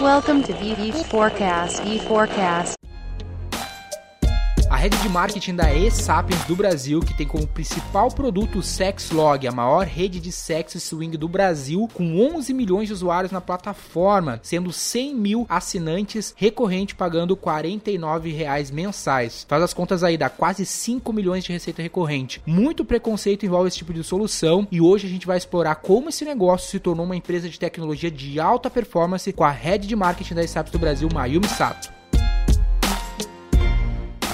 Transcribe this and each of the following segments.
Welcome to VV Forecast. V Forecast. A rede de marketing da E-Sapiens do Brasil, que tem como principal produto o Sexlog, a maior rede de sexo swing do Brasil, com 11 milhões de usuários na plataforma, sendo 100 mil assinantes recorrente pagando 49 reais mensais. Faz as contas aí, dá quase 5 milhões de receita recorrente. Muito preconceito envolve esse tipo de solução e hoje a gente vai explorar como esse negócio se tornou uma empresa de tecnologia de alta performance com a rede de marketing da E-Sapiens do Brasil, Mayumi Sato.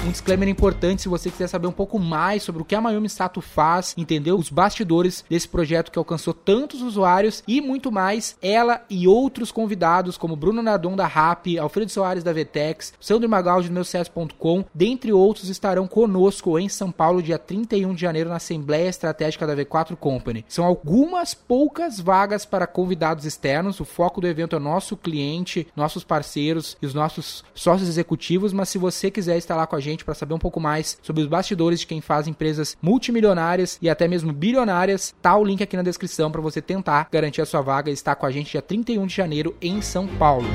Um disclaimer importante se você quiser saber um pouco mais sobre o que a Mayumi Sato faz, entender os bastidores desse projeto que alcançou tantos usuários e muito mais, ela e outros convidados como Bruno Nadon da RAP, Alfredo Soares da Vtex, Sandro Magaldi do meusucesso.com, dentre outros estarão conosco em São Paulo dia 31 de janeiro na Assembleia Estratégica da V4 Company. São algumas poucas vagas para convidados externos, o foco do evento é nosso cliente, nossos parceiros e os nossos sócios executivos, mas se você quiser estar lá com a gente para saber um pouco mais sobre os bastidores de quem faz empresas multimilionárias e até mesmo bilionárias, tá o link aqui na descrição para você tentar garantir a sua vaga e estar com a gente dia 31 de janeiro em São Paulo.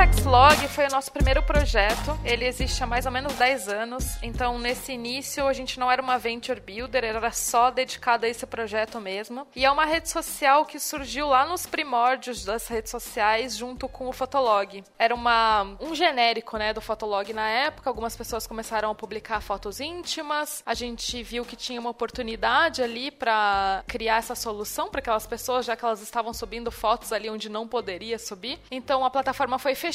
Sexlog foi o nosso primeiro projeto. Ele existe há mais ou menos 10 anos. Então, nesse início, a gente não era uma venture builder, era só dedicada a esse projeto mesmo. E é uma rede social que surgiu lá nos primórdios das redes sociais, junto com o Fotolog. Era uma, um genérico né, do Fotolog na época. Algumas pessoas começaram a publicar fotos íntimas. A gente viu que tinha uma oportunidade ali para criar essa solução para aquelas pessoas, já que elas estavam subindo fotos ali onde não poderia subir. Então, a plataforma foi fechada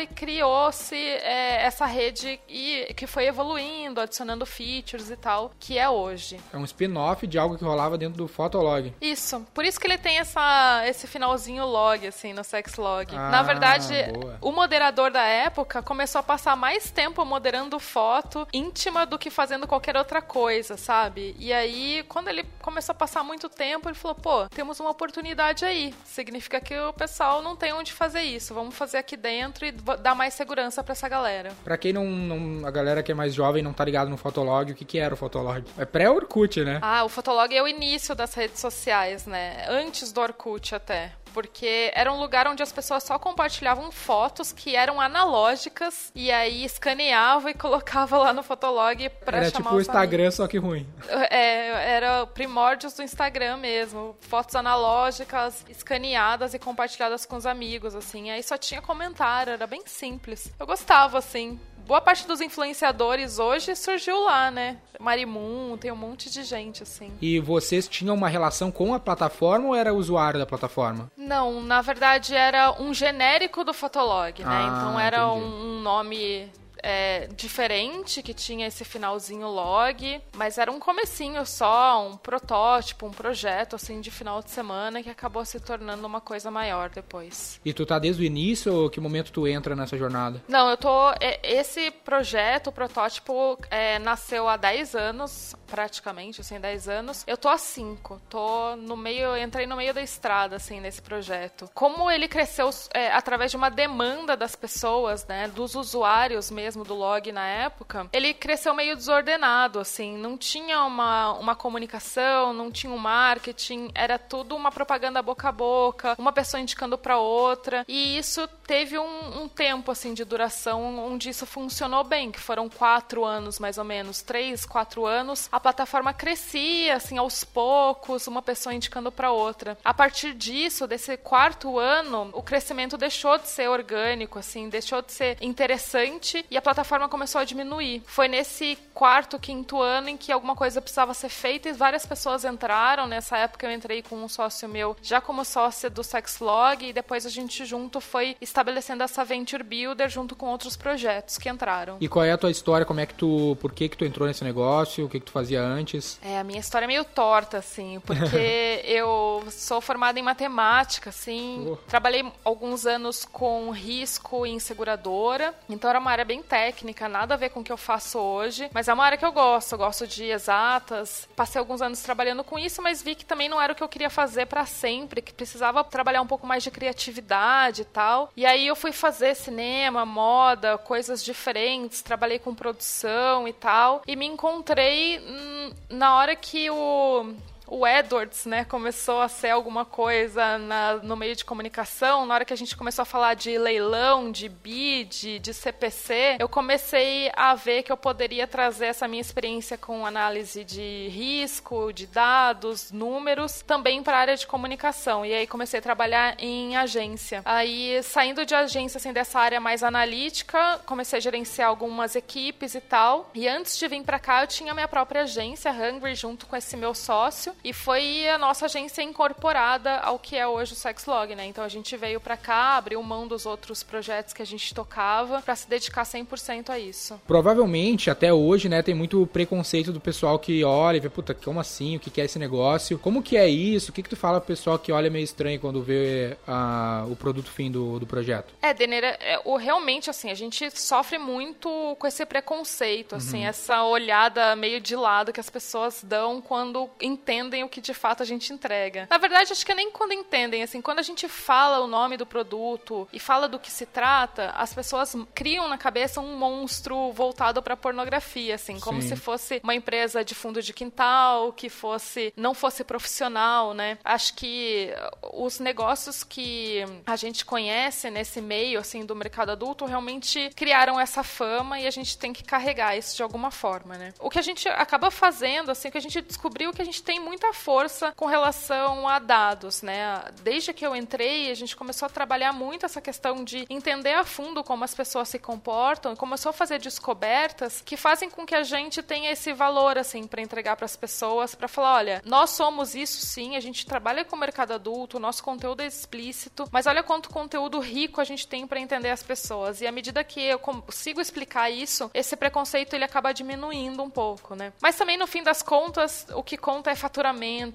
e criou-se é, essa rede e que foi evoluindo, adicionando features e tal, que é hoje. É um spin-off de algo que rolava dentro do Fotolog. Isso. Por isso que ele tem essa, esse finalzinho log, assim, no Sexlog. Ah, Na verdade, boa. o moderador da época começou a passar mais tempo moderando foto íntima do que fazendo qualquer outra coisa, sabe? E aí, quando ele começou a passar muito tempo, ele falou: pô, temos uma oportunidade aí. Significa que o pessoal não tem onde fazer isso. Vamos fazer aqui dentro e vo- dar mais segurança pra essa galera. Pra quem não, não- A galera que é mais jovem não tá ligado no Fotolog, o que, que era o Fotolog? É pré-Orkut, né? Ah, o Fotolog é o início das redes sociais, né? Antes do Orkut até. Porque era um lugar onde as pessoas só compartilhavam fotos que eram analógicas e aí escaneava e colocava lá no Fotolog pra era chamar tipo o Instagram, só que ruim. amigos. É, era primórdios do Instagram mesmo. Fotos analógicas, escaneadas e compartilhadas com os amigos, assim. Aí só tinha comentário, era bem simples. Eu gostava, assim. Boa parte dos influenciadores hoje surgiu lá, né? Marimun, tem um monte de gente, assim. E vocês tinham uma relação com a plataforma ou era usuário da plataforma? Não, na verdade era um genérico do Fotolog, né? Ah, então era um, um nome é, diferente que tinha esse finalzinho log, mas era um comecinho só, um protótipo, um projeto assim de final de semana que acabou se tornando uma coisa maior depois. E tu tá desde o início ou que momento tu entra nessa jornada? Não, eu tô. é, Esse projeto, o protótipo, é, nasceu há 10 anos, praticamente, assim, 10 anos. Eu tô há 5. Tô no meio, entrei no meio da estrada, assim, nesse projeto. Como ele cresceu é, através de uma demanda das pessoas, né? Dos usuários mesmo do log na época, ele cresceu meio desordenado, assim. Não tinha uma, uma comunicação, não tinha um marketing, era tudo uma propaganda boca a boca, uma pessoa indicando pra outra. E isso teve um, um tempo, assim, de duração onde isso funcionou bem, que foram quatro anos, mais ou menos, três, quatro anos. A plataforma crescia, assim, aos poucos, uma pessoa indicando pra outra. A partir disso, desse quarto ano, o crescimento deixou de ser orgânico, assim, deixou de ser interessante e a plataforma começou a diminuir. Foi nesse quarto, quinto ano em que alguma coisa precisava ser feita e várias pessoas entraram. Nessa época eu entrei com um sócio meu, já como sócia do Sexlog, e depois a gente junto foi estabelecendo essa Venture Builder junto com outros projetos que entraram. E qual é a tua história? Como é que tu. Por que que tu entrou nesse negócio? O que que tu fazia antes? É, a minha história é meio torta, assim, porque eu sou formada em matemática, assim. Oh. Trabalhei alguns anos com risco em seguradora, então era uma área bem técnica, nada a ver com o que eu faço hoje, mas é uma área que eu gosto, eu gosto de exatas. Passei alguns anos trabalhando com isso, mas vi que também não era o que eu queria fazer para sempre, que precisava trabalhar um pouco mais de criatividade e tal. E aí eu fui fazer cinema, moda, coisas diferentes, trabalhei com produção e tal, e me encontrei hum, na hora que o o Edwards, né, começou a ser alguma coisa na, no meio de comunicação, na hora que a gente começou a falar de leilão, de bid, de CPC, eu comecei a ver que eu poderia trazer essa minha experiência com análise de risco, de dados, números, também para a área de comunicação. E aí comecei a trabalhar em agência. Aí, saindo de agência, assim, dessa área mais analítica, comecei a gerenciar algumas equipes e tal. E antes de vir para cá, eu tinha minha própria agência, Hungry, junto com esse meu sócio. E foi a nossa agência incorporada ao que é hoje o Sexlog, né? Então a gente veio para cá, abriu mão dos outros projetos que a gente tocava para se dedicar 100% a isso. Provavelmente, até hoje, né, tem muito preconceito do pessoal que olha e vê, puta, como assim? O que é esse negócio? Como que é isso? O que que tu fala pro pessoal que olha meio estranho quando vê uh, o produto fim do, do projeto? É, Denner, é, o, realmente, assim, a gente sofre muito com esse preconceito, assim, uhum. essa olhada meio de lado que as pessoas dão quando entendem o que de fato a gente entrega. Na verdade, acho que é nem quando entendem, assim, quando a gente fala o nome do produto e fala do que se trata, as pessoas criam na cabeça um monstro voltado para pornografia, assim, como Sim. se fosse uma empresa de fundo de quintal, que fosse não fosse profissional, né? Acho que os negócios que a gente conhece nesse meio assim do mercado adulto realmente criaram essa fama e a gente tem que carregar isso de alguma forma, né? O que a gente acaba fazendo assim, que a gente descobriu que a gente tem muita força com relação a dados, né? Desde que eu entrei, a gente começou a trabalhar muito essa questão de entender a fundo como as pessoas se comportam, e começou a fazer descobertas que fazem com que a gente tenha esse valor assim para entregar para as pessoas, para falar, olha, nós somos isso sim, a gente trabalha com o mercado adulto, nosso conteúdo é explícito, mas olha quanto conteúdo rico a gente tem para entender as pessoas. E à medida que eu consigo explicar isso, esse preconceito ele acaba diminuindo um pouco, né? Mas também no fim das contas, o que conta é faturamento,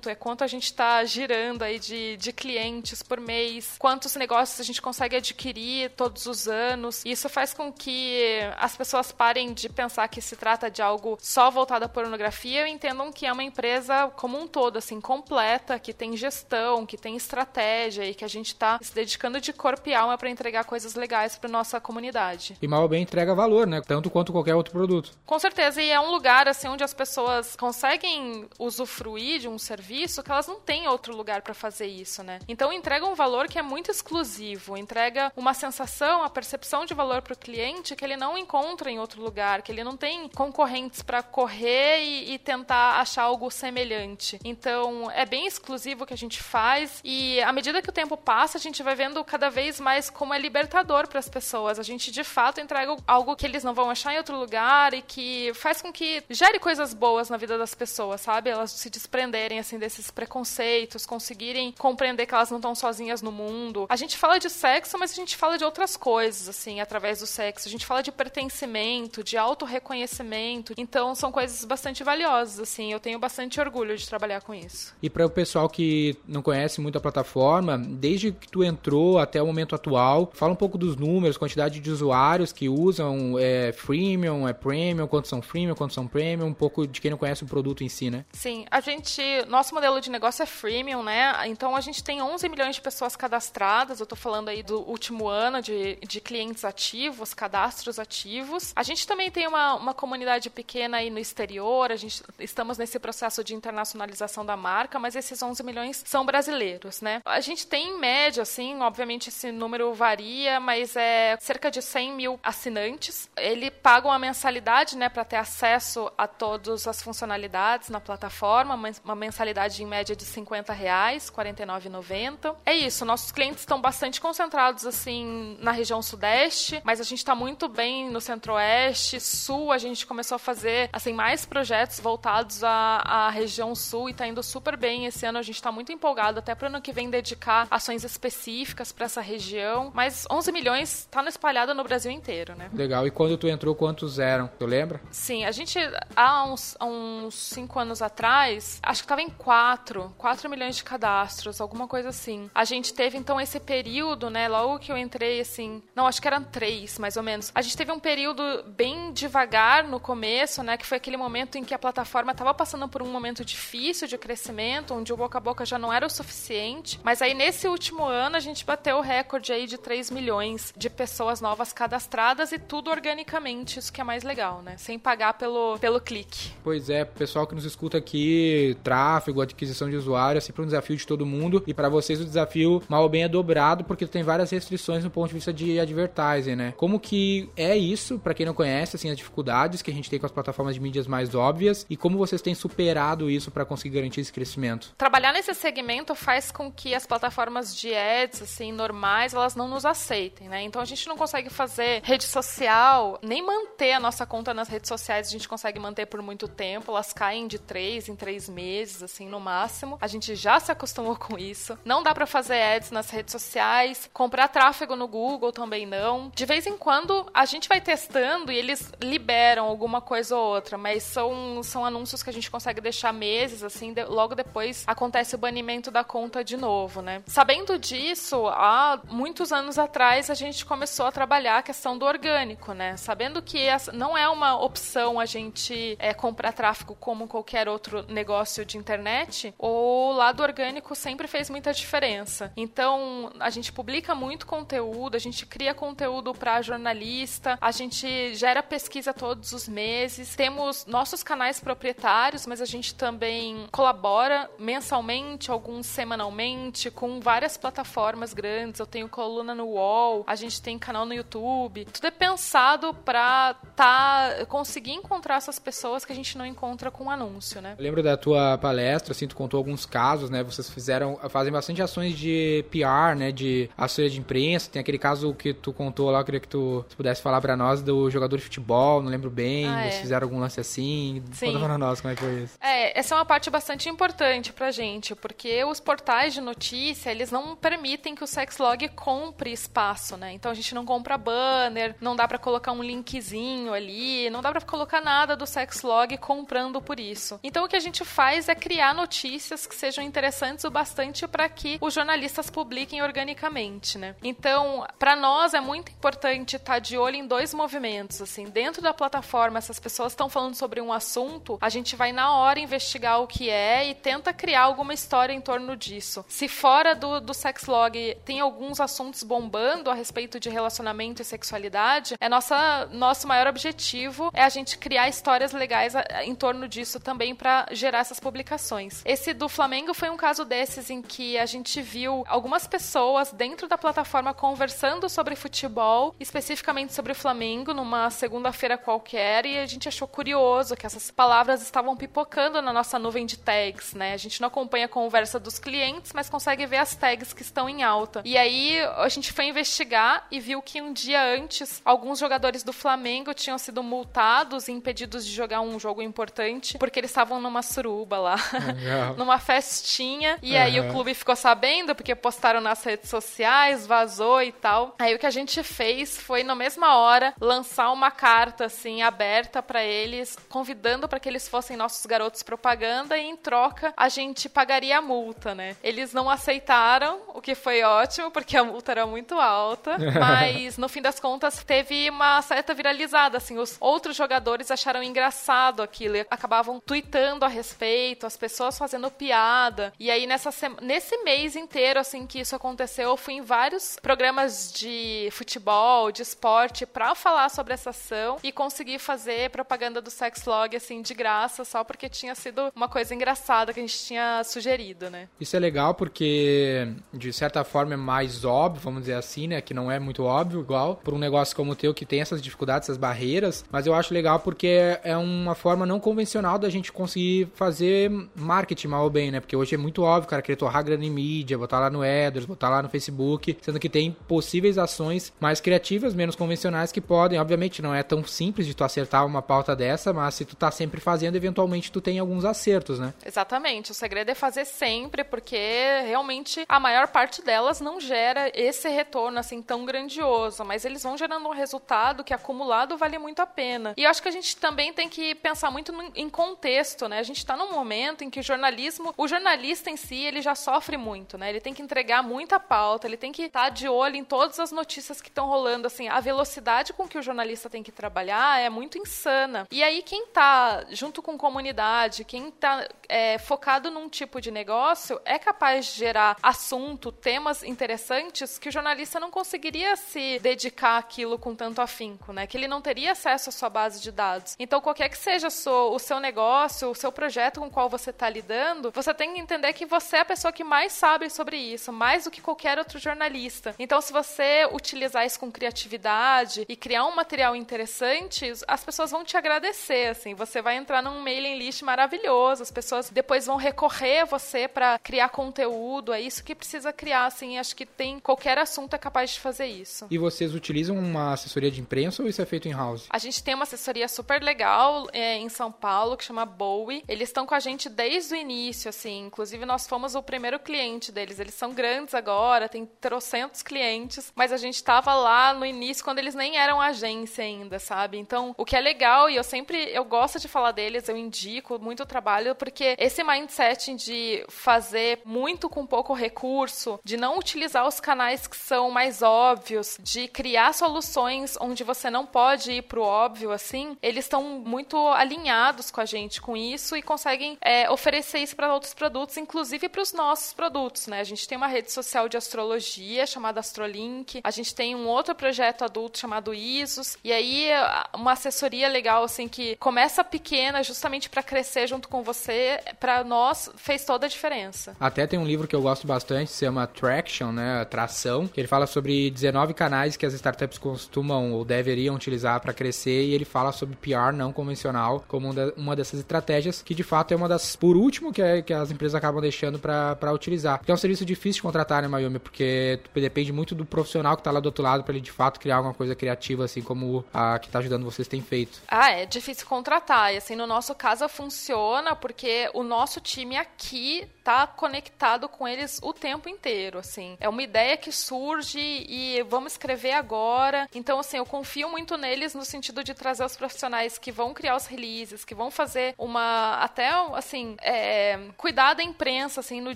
é quanto a gente está girando aí de, de clientes por mês, quantos negócios a gente consegue adquirir todos os anos. Isso faz com que as pessoas parem de pensar que se trata de algo só voltado à pornografia e entendam que é uma empresa como um todo, assim, completa, que tem gestão, que tem estratégia e que a gente está se dedicando de corpo e alma para entregar coisas legais para nossa comunidade. E mal ou bem entrega valor, né? Tanto quanto qualquer outro produto. Com certeza, e é um lugar assim onde as pessoas conseguem usufruir de um serviço que elas não têm outro lugar para fazer isso, né? Então entrega um valor que é muito exclusivo, entrega uma sensação, a percepção de valor para o cliente que ele não encontra em outro lugar, que ele não tem concorrentes para correr e, e tentar achar algo semelhante. Então é bem exclusivo o que a gente faz e à medida que o tempo passa, a gente vai vendo cada vez mais como é libertador para as pessoas. A gente de fato entrega algo que eles não vão achar em outro lugar e que faz com que gere coisas boas na vida das pessoas, sabe? Elas se desprenderem assim desses preconceitos, conseguirem compreender que elas não estão sozinhas no mundo. A gente fala de sexo, mas a gente fala de outras coisas assim através do sexo. A gente fala de pertencimento, de autorreconhecimento. Então são coisas bastante valiosas assim. Eu tenho bastante orgulho de trabalhar com isso. E para o pessoal que não conhece muito a plataforma, desde que tu entrou até o momento atual, fala um pouco dos números, quantidade de usuários que usam, é freemium, é premium, quantos são freemium, quantos são premium, um pouco de quem não conhece o produto em si, né? Sim, a gente, nosso modelo de negócio é freemium, né? Então a gente tem 11 milhões de pessoas cadastradas, eu tô falando aí do último ano de, de clientes ativos, cadastros ativos. A gente também tem uma, uma comunidade pequena aí no exterior, a gente estamos nesse processo de internacionalização da marca, mas esses 11 milhões são brasileiros, né? A gente tem em média, assim, obviamente esse número varia, mas é cerca de 100 mil assinantes. Ele paga uma mensalidade, né, para ter acesso a todas as funcionalidades na plataforma, uma mensalidade em média de 50 reais, 49,90. É isso, nossos clientes estão bastante concentrados, assim, na região sudeste, mas a gente está muito bem no centro-oeste, sul, a gente começou a fazer, assim, mais projetos voltados à, à região sul e está indo super bem. Esse ano a gente está muito empolgado, até para o ano que vem dedicar ações específicas para essa região. Mas 11 milhões está espalhado no Brasil inteiro, né? Legal. E quando tu entrou, quantos eram? Tu lembra? Sim, a gente, há uns, há uns cinco anos atrás, acho que estava em 4, 4 milhões de cadastros, alguma coisa assim. A gente teve, então, esse período, né? Logo que eu entrei, assim, não, acho que eram três, mais ou menos. A gente teve um período bem devagar no começo, né? Que foi aquele momento em que a plataforma estava passando por um momento difícil de crescimento, onde o boca a boca já não era o suficiente. Mas aí, nesse último ano, a gente bateu o recorde aí de 3 milhões de pessoas novas cadastradas e tudo organicamente, isso que é mais legal, né? Sem pagar pelo, pelo clique. Pois é, pessoal que nos escuta aqui, tráfego, adquisição de usuário, é sempre um desafio de todo mundo. E para vocês o desafio mal ou bem é dobrado porque tem várias restrições no ponto de vista de advertising, né? Como que é isso, para quem não conhece, assim, as dificuldades que a gente tem com as plataformas de mídias mais óbvias e como vocês têm superado isso para conseguir garantir esse crescimento? Trabalhar nesse segmento faz com que as plataformas de ads, assim, normais, elas não nos aceitem, né? Então a gente não consegue fazer rede social, nem manter a nossa conta nas redes sociais, a gente consegue manter por muito tempo, elas caem de três em três meses, assim, no máximo. A gente já se acostumou com isso. Não dá para fazer ads nas redes sociais, comprar tráfego no Google também não. De vez em quando a gente vai testando e eles liberam alguma coisa ou outra, mas são, são anúncios que a gente consegue deixar meses, assim, de, logo depois acontece o banimento da conta de novo, né? Sabendo disso, há muitos anos atrás a gente começou a trabalhar a questão do orgânico, né? Sabendo que não é uma opção a gente é, comprar tráfego como qualquer outro negócio de internet, o lado orgânico sempre fez muita diferença. Então, a gente publica muito conteúdo, a gente cria conteúdo para jornalista, a gente gera pesquisa todos os meses, temos nossos canais proprietários, mas a gente também colabora mensalmente, alguns semanalmente, com várias plataformas grandes. Eu tenho coluna no UOL, a gente tem canal no YouTube. Tudo é pensado para tá, conseguir encontrar essas pessoas que a gente não encontra com anúncio, né? Eu lembro da tua palestra, assim, tu contou alguns casos, né? Vocês fizeram, fazem bastante ações de PR, né? De assessoria de imprensa. Tem aquele caso que tu contou lá, eu queria que tu pudesse falar para nós do jogador de futebol, não lembro bem. Ah, vocês é. fizeram algum lance assim? Sim. Conta pra nós como é que foi isso. É, essa é uma parte bastante importante pra gente, porque os portais de notícia, eles não permitem que o Sexlog compre espaço, né? Então a gente não compra banner, não dá para colocar um linkzinho ali, não dá para colocar nada do Sexlog comprando por isso. Então o que a gente faz é criar notícias que sejam interessantes o bastante para que os jornalistas publiquem organicamente, né? Então, para nós é muito importante estar tá de olho em dois movimentos, assim, dentro da plataforma, essas pessoas estão falando sobre um assunto, a gente vai na hora investigar o que é e tenta criar alguma história em torno disso. Se fora do, do Sexlog tem alguns assuntos bombando a respeito de relacionamento e sexualidade, é nossa nosso maior objetivo é a gente criar histórias legais em torno disso também para gerar essas publicações. Esse do Flamengo foi um caso desses em que a gente viu algumas pessoas dentro da plataforma conversando sobre futebol, especificamente sobre o Flamengo, numa segunda-feira qualquer, e a gente achou curioso que essas palavras estavam pipocando na nossa nuvem de tags, né? A gente não acompanha a conversa dos clientes, mas consegue ver as tags que estão em alta. E aí a gente foi investigar e viu que um dia antes alguns jogadores do Flamengo tinham sido multados e impedidos de jogar um jogo importante porque eles estavam numa suruba lá, numa festinha. E uhum. aí o clube ficou sabendo porque postaram nas redes sociais, vazou e tal. Aí o que a gente fez foi na mesma hora lançar uma carta assim aberta para eles, convidando para que eles fossem nossos garotos propaganda e em troca a gente pagaria a multa, né? Eles não aceitaram, o que foi ótimo porque a multa era muito alta, mas no fim das contas teve uma certa viralizada, assim, os outros jogadores acharam engraçado aquilo, e acabavam tweetando a respeito, as pessoas fazendo piada. E aí nessa nesse mês inteiro assim que isso aconteceu, eu fui em vários programas de futebol, de esporte para falar sobre essa ação e conseguir fazer propaganda do Sexlog assim de graça, só porque tinha sido uma coisa engraçada que a gente tinha sugerido, né? Isso é legal porque de certa forma é mais óbvio, vamos dizer assim, né, que não é muito óbvio igual por um negócio como o teu que tem essas dificuldades, essas barreiras, mas eu acho legal porque é uma forma não convencional da gente conseguir fazer marketing mal ou bem, né? Porque hoje é muito óbvio, cara, querer torrar grana em mídia, botar lá no Eders, botar lá no Facebook, sendo que tem possíveis ações mais criativas, menos convencionais que podem, obviamente não é tão simples de tu acertar uma pauta dessa, mas se tu tá sempre fazendo, eventualmente tu tem alguns acertos, né? Exatamente. O segredo é fazer sempre, porque realmente a maior parte delas não gera esse retorno assim tão grandioso, mas eles vão gerando um resultado que acumulado vale muito a pena. E eu acho que a gente também tem que pensar muito em contexto, né? A gente está num momento em que o jornalismo, o jornalista em si, ele já sofre muito, né? Ele tem que entregar muita pauta, ele tem que estar tá de olho em todas as notícias que estão rolando, assim, a velocidade com que o jornalista tem que trabalhar é muito insana. E aí quem tá junto com comunidade, quem tá é, focado num tipo de negócio, é capaz de gerar assunto, temas interessantes que o jornalista não conseguiria se dedicar àquilo com tanto afinco, né? Que ele não teria acesso à sua base de dados. Então, qualquer que seja o seu negócio, o seu projeto com qual você está lidando, você tem que entender que você é a pessoa que mais sabe sobre isso, mais do que qualquer outro jornalista. Então, se você utilizar isso com criatividade e criar um material interessante, as pessoas vão te agradecer, assim. Você vai entrar num mailing list maravilhoso, as pessoas depois vão recorrer a você para criar conteúdo, é isso que precisa criar, assim. Acho que tem qualquer assunto é capaz de fazer isso. E vocês utilizam uma assessoria de imprensa ou isso é feito em house? A gente tem uma assessoria super legal é, em São Paulo que chama Bowie. Eles estão com a gente desde o início, assim. Inclusive nós fomos o primeiro cliente deles. Eles são grandes agora, tem trocentos clientes, mas a gente estava lá no início quando eles nem eram agência ainda, sabe? Então, o que é legal e eu sempre eu gosto de falar deles, eu indico muito o trabalho porque esse mindset de fazer muito com pouco recurso, de não utilizar os canais que são mais óbvios, de criar soluções onde você não pode ir pro óbvio assim, eles estão muito alinhados com a gente com isso e conseguem é, oferecer isso para outros produtos, inclusive para os nossos produtos, né? A gente tem uma rede social de astrologia chamada Astrolink, a gente tem um outro projeto adulto chamado ISOS, e aí uma assessoria legal assim que começa pequena justamente para crescer junto com você, para nós fez toda a diferença. Até tem um livro que eu gosto bastante, se chama Traction, né, Tração, que ele fala sobre 19 canais que as startups costumam ou deveriam utilizar para crescer e ele fala sobre PR não convencional como uma dessas estratégias que de fato é uma das por último que, é, que as empresas acabam deixando para utilizar. Porque é um serviço difícil de contratar, né, Miami, porque depende muito do profissional que está lá do outro lado para ele de fato criar alguma coisa criativa assim como a que está ajudando vocês tem feito. Ah, é difícil contratar. E assim, no nosso caso funciona porque o nosso time aqui tá conectado com eles o tempo inteiro, assim. É uma ideia que surge e vamos escrever agora. Então, assim, eu confio muito neles no sentido de trazer os profissionais que vão criar os releases, que vão fazer uma até assim, é, cuidar da imprensa assim no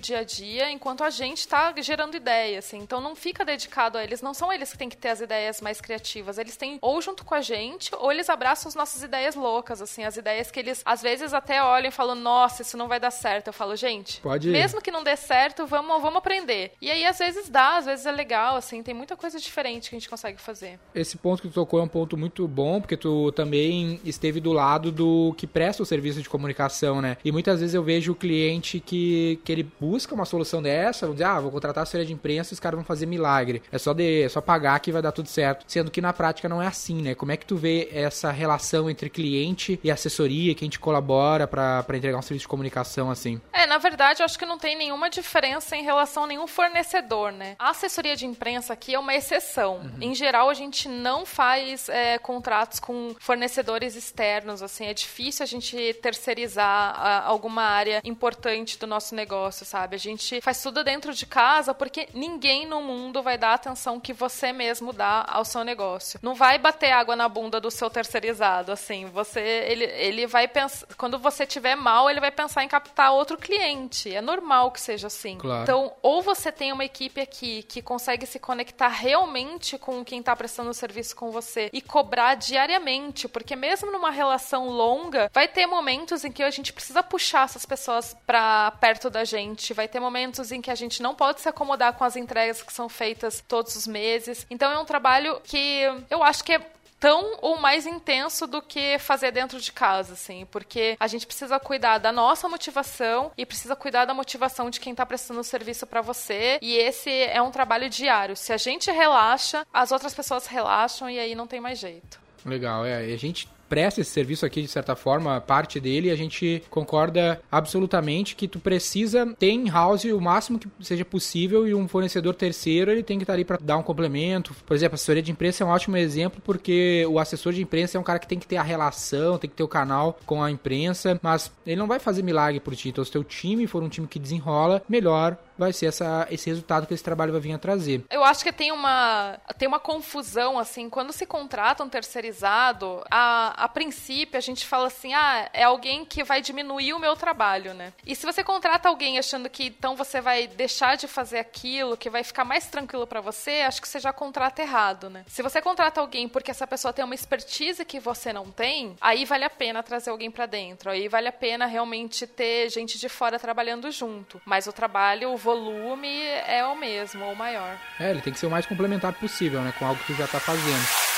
dia a dia, enquanto a gente tá gerando ideias, assim. Então não fica dedicado a eles, não são eles que têm que ter as ideias mais criativas, eles têm ou junto com a gente, ou eles abraçam as nossas ideias loucas, assim, as ideias que eles às vezes até olham e falam: "Nossa, isso não vai dar certo". Eu falo: "Gente, Pode mesmo que não dê certo, vamos vamos aprender". E aí às vezes dá, às vezes é legal, assim, tem muita coisa diferente que a gente consegue fazer. Esse ponto que tu tocou é um ponto muito bom, porque tu também esteve do lado do que presta o serviço de comunicação, né? E muitas vezes eu vejo o cliente que, que ele busca uma solução dessa, vamos dizer, ah, vou contratar a assessoria de imprensa e os caras vão fazer milagre. É só, de, é só pagar que vai dar tudo certo. Sendo que na prática não é assim, né? Como é que tu vê essa relação entre cliente e assessoria, que a gente colabora para entregar um serviço de comunicação assim? É, na verdade, eu acho que não tem nenhuma diferença em relação a nenhum fornecedor, né? A assessoria de imprensa aqui é uma exceção. Uhum. Em geral, a gente não faz é, contratos com fornecedores externos, assim, é difícil a gente terceirizar a, alguma área importante do nosso negócio, sabe? A gente faz tudo dentro de casa porque ninguém no mundo vai dar a atenção que você mesmo dá ao seu negócio. Não vai bater água na bunda do seu terceirizado, assim, você, ele, ele vai pensar, quando você tiver mal, ele vai pensar em captar outro cliente. É normal que seja assim. Claro. Então, ou você tem uma equipe aqui que consegue se conectar realmente com quem está prestando o serviço com você e cobrar diariamente, porque mesmo numa relação longa, vai ter momentos em que a gente precisa puxar essas pessoas para perto da gente, vai ter momentos em que a gente não pode se acomodar com as entregas que são feitas todos os meses. Então é um trabalho que eu acho que é tão ou mais intenso do que fazer dentro de casa, assim, porque a gente precisa cuidar da nossa motivação e precisa cuidar da motivação de quem está prestando o serviço para você, e esse é um trabalho diário. Se a gente relaxa, as outras pessoas relaxam e aí não tem mais jeito. Legal, é, a gente presta esse serviço aqui, de certa forma, parte dele, e a gente concorda absolutamente que tu precisa ter in-house o máximo que seja possível e um fornecedor terceiro, ele tem que estar ali para dar um complemento. Por exemplo, a assessoria de imprensa é um ótimo exemplo porque o assessor de imprensa é um cara que tem que ter a relação, tem que ter o canal com a imprensa, mas ele não vai fazer milagre por ti. Então, se teu time for um time que desenrola, melhor vai ser essa, esse resultado que esse trabalho vai vir a trazer. Eu acho que tem uma, tem uma confusão, assim, quando se contrata um terceirizado, a, a princípio a gente fala assim, ah, é alguém que vai diminuir o meu trabalho, né? E se você contrata alguém achando que então você vai deixar de fazer aquilo, que vai ficar mais tranquilo para você, acho que você já contrata errado, né? Se você contrata alguém porque essa pessoa tem uma expertise que você não tem, aí vale a pena trazer alguém para dentro, aí vale a pena realmente ter gente de fora trabalhando junto. Mas o trabalho, o volume é o mesmo, ou maior. É, ele tem que ser o mais complementar possível, né? Com algo que tu já tá fazendo.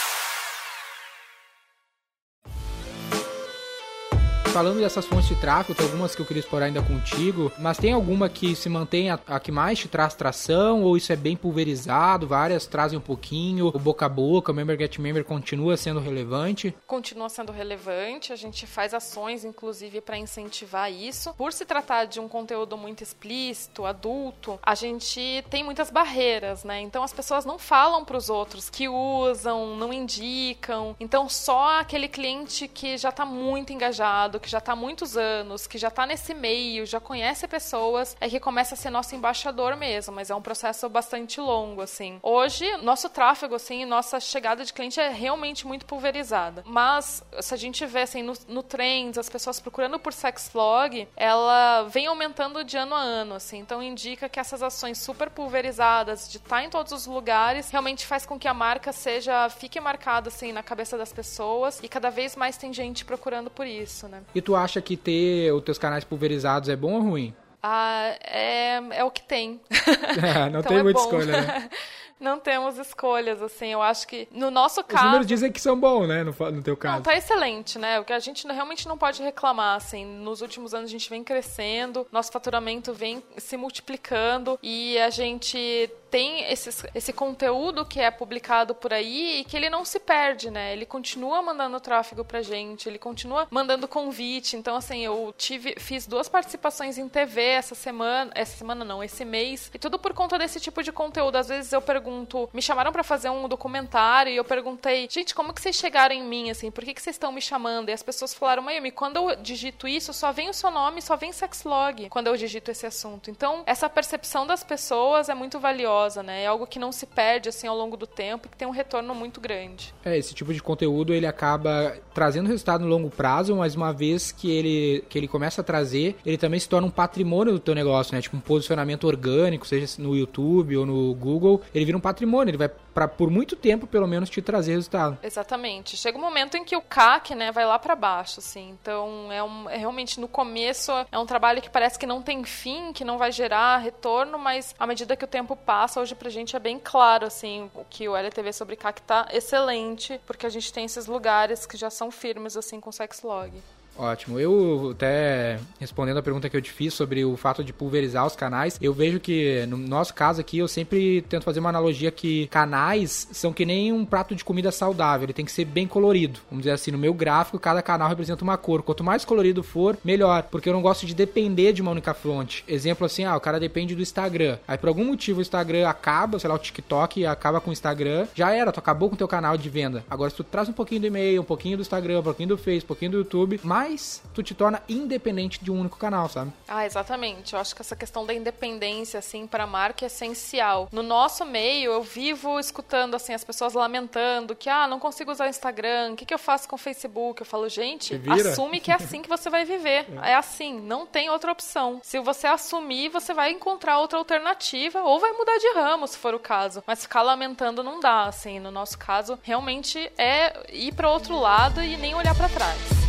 Falando dessas fontes de tráfego, tem algumas que eu queria explorar ainda contigo, mas tem alguma que se mantém a, a, que mais te traz tração, ou isso é bem pulverizado, várias trazem um pouquinho, o boca a boca, o member get member continua sendo relevante? Continua sendo relevante, a gente faz ações, inclusive, para incentivar isso. Por se tratar de um conteúdo muito explícito, adulto, a gente tem muitas barreiras, né? Então as pessoas não falam para os outros que usam, não indicam. Então só aquele cliente que já está muito engajado, que já está há muitos anos, que já está nesse meio, já conhece pessoas, é que começa a ser nosso embaixador mesmo, mas é um processo bastante longo, assim. Hoje, nosso tráfego, assim, nossa chegada de cliente é realmente muito pulverizada. Mas, se a gente vê, assim, no, no Trends, as pessoas procurando por sex log, ela vem aumentando de ano a ano, assim. Então, indica que essas ações super pulverizadas, de estar tá em todos os lugares, realmente faz com que a marca seja, fique marcada, assim, na cabeça das pessoas e cada vez mais tem gente procurando por isso, né? E tu acha que ter os teus canais pulverizados é bom ou ruim? Ah, é, é o que tem. É, não então tem é muita bom. escolha, né? não temos escolhas, assim. Eu acho que no nosso caso. Os números dizem que são bons, né? No, no teu caso. Não, tá excelente, né? O que a gente realmente não pode reclamar, assim. Nos últimos anos a gente vem crescendo, nosso faturamento vem se multiplicando e a gente tem esses, esse conteúdo que é publicado por aí e que ele não se perde, né? Ele continua mandando tráfego pra gente, ele continua mandando convite. Então, assim, eu tive, fiz duas participações em TV essa semana, essa semana não, esse mês, e tudo por conta desse tipo de conteúdo. Às vezes eu pergunto, me chamaram para fazer um documentário e eu perguntei, gente, como que vocês chegaram em mim, assim, por que, que vocês estão me chamando? E as pessoas falaram, Mayumi, quando eu digito isso, só vem o seu nome, só vem sexlog quando eu digito esse assunto. Então, essa percepção das pessoas é muito valiosa né? É algo que não se perde assim ao longo do tempo e que tem um retorno muito grande. É, esse tipo de conteúdo ele acaba trazendo resultado no longo prazo, mas uma vez que ele, que ele começa a trazer, ele também se torna um patrimônio do teu negócio, né? Tipo um posicionamento orgânico, seja no YouTube ou no Google, ele vira um patrimônio, ele vai para por muito tempo pelo menos te trazer resultado. Exatamente. Chega um momento em que o CAC, né, vai lá para baixo, assim. Então é, um, é realmente no começo é um trabalho que parece que não tem fim, que não vai gerar retorno, mas à medida que o tempo passa, hoje pra gente é bem claro, assim, o que o LTV sobre CAC tá excelente, porque a gente tem esses lugares que já são firmes, assim, com Sexlog. Ótimo. Eu até respondendo a pergunta que eu te fiz sobre o fato de pulverizar os canais, eu vejo que no nosso caso aqui eu sempre tento fazer uma analogia que canais são que nem um prato de comida saudável, ele tem que ser bem colorido. Vamos dizer assim, no meu gráfico cada canal representa uma cor. Quanto mais colorido for, melhor, porque eu não gosto de depender de uma única fonte. Exemplo assim, ah, o cara depende do Instagram. Aí por algum motivo o Instagram acaba, sei lá, o TikTok acaba com o Instagram, já era, tu acabou com o teu canal de venda. Agora se tu traz um pouquinho do e-mail, um pouquinho do Instagram, um pouquinho do Face, um pouquinho do YouTube, mais mais tu te torna independente de um único canal, sabe? Ah, exatamente. Eu acho que essa questão da independência, assim, para a marca é essencial. No nosso meio, eu vivo escutando, assim, as pessoas lamentando que, ah, não consigo usar o Instagram, o que, que eu faço com o Facebook? Eu falo, gente, assume que é assim que você vai viver. É. é assim, não tem outra opção. Se você assumir, você vai encontrar outra alternativa ou vai mudar de ramo, se for o caso. Mas ficar lamentando não dá, assim. No nosso caso, realmente é ir para outro lado e nem olhar para trás.